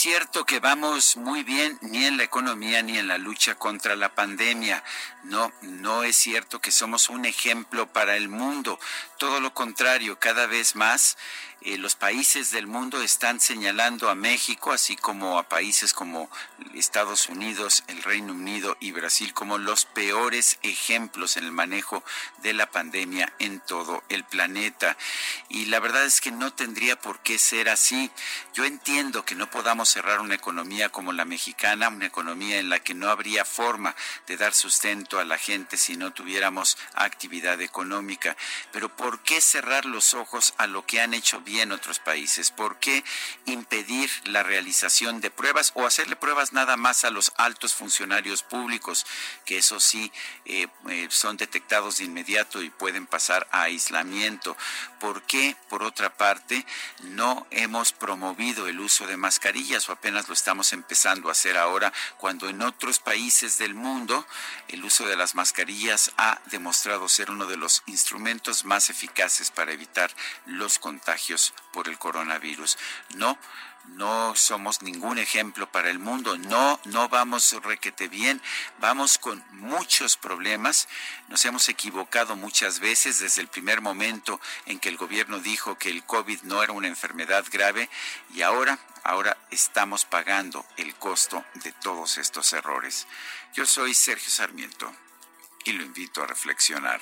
Cierto que vamos muy bien ni en la economía ni en la lucha contra la pandemia. No, no es cierto que somos un ejemplo para el mundo. Todo lo contrario, cada vez más eh, los países del mundo están señalando a México, así como a países como Estados Unidos, el Reino Unido y Brasil, como los peores ejemplos en el manejo de la pandemia en todo el planeta. Y la verdad es que no tendría por qué ser así. Yo entiendo que no podamos cerrar una economía como la mexicana, una economía en la que no habría forma de dar sustento a la gente si no tuviéramos actividad económica. Pero ¿por qué cerrar los ojos a lo que han hecho en otros países? ¿Por qué impedir la realización de pruebas o hacerle pruebas nada más a los altos funcionarios públicos, que eso sí eh, eh, son detectados de inmediato y pueden pasar a aislamiento? ¿Por qué, por otra parte, no hemos promovido el uso de mascarillas o apenas lo estamos empezando a hacer ahora, cuando en otros países del mundo el uso de las mascarillas ha demostrado ser uno de los instrumentos más eficaces para evitar los contagios por el coronavirus. No, no somos ningún ejemplo para el mundo, no, no vamos requete bien, vamos con muchos problemas, nos hemos equivocado muchas veces desde el primer momento en que el gobierno dijo que el COVID no era una enfermedad grave y ahora, ahora estamos pagando el costo de todos estos errores. Yo soy Sergio Sarmiento y lo invito a reflexionar.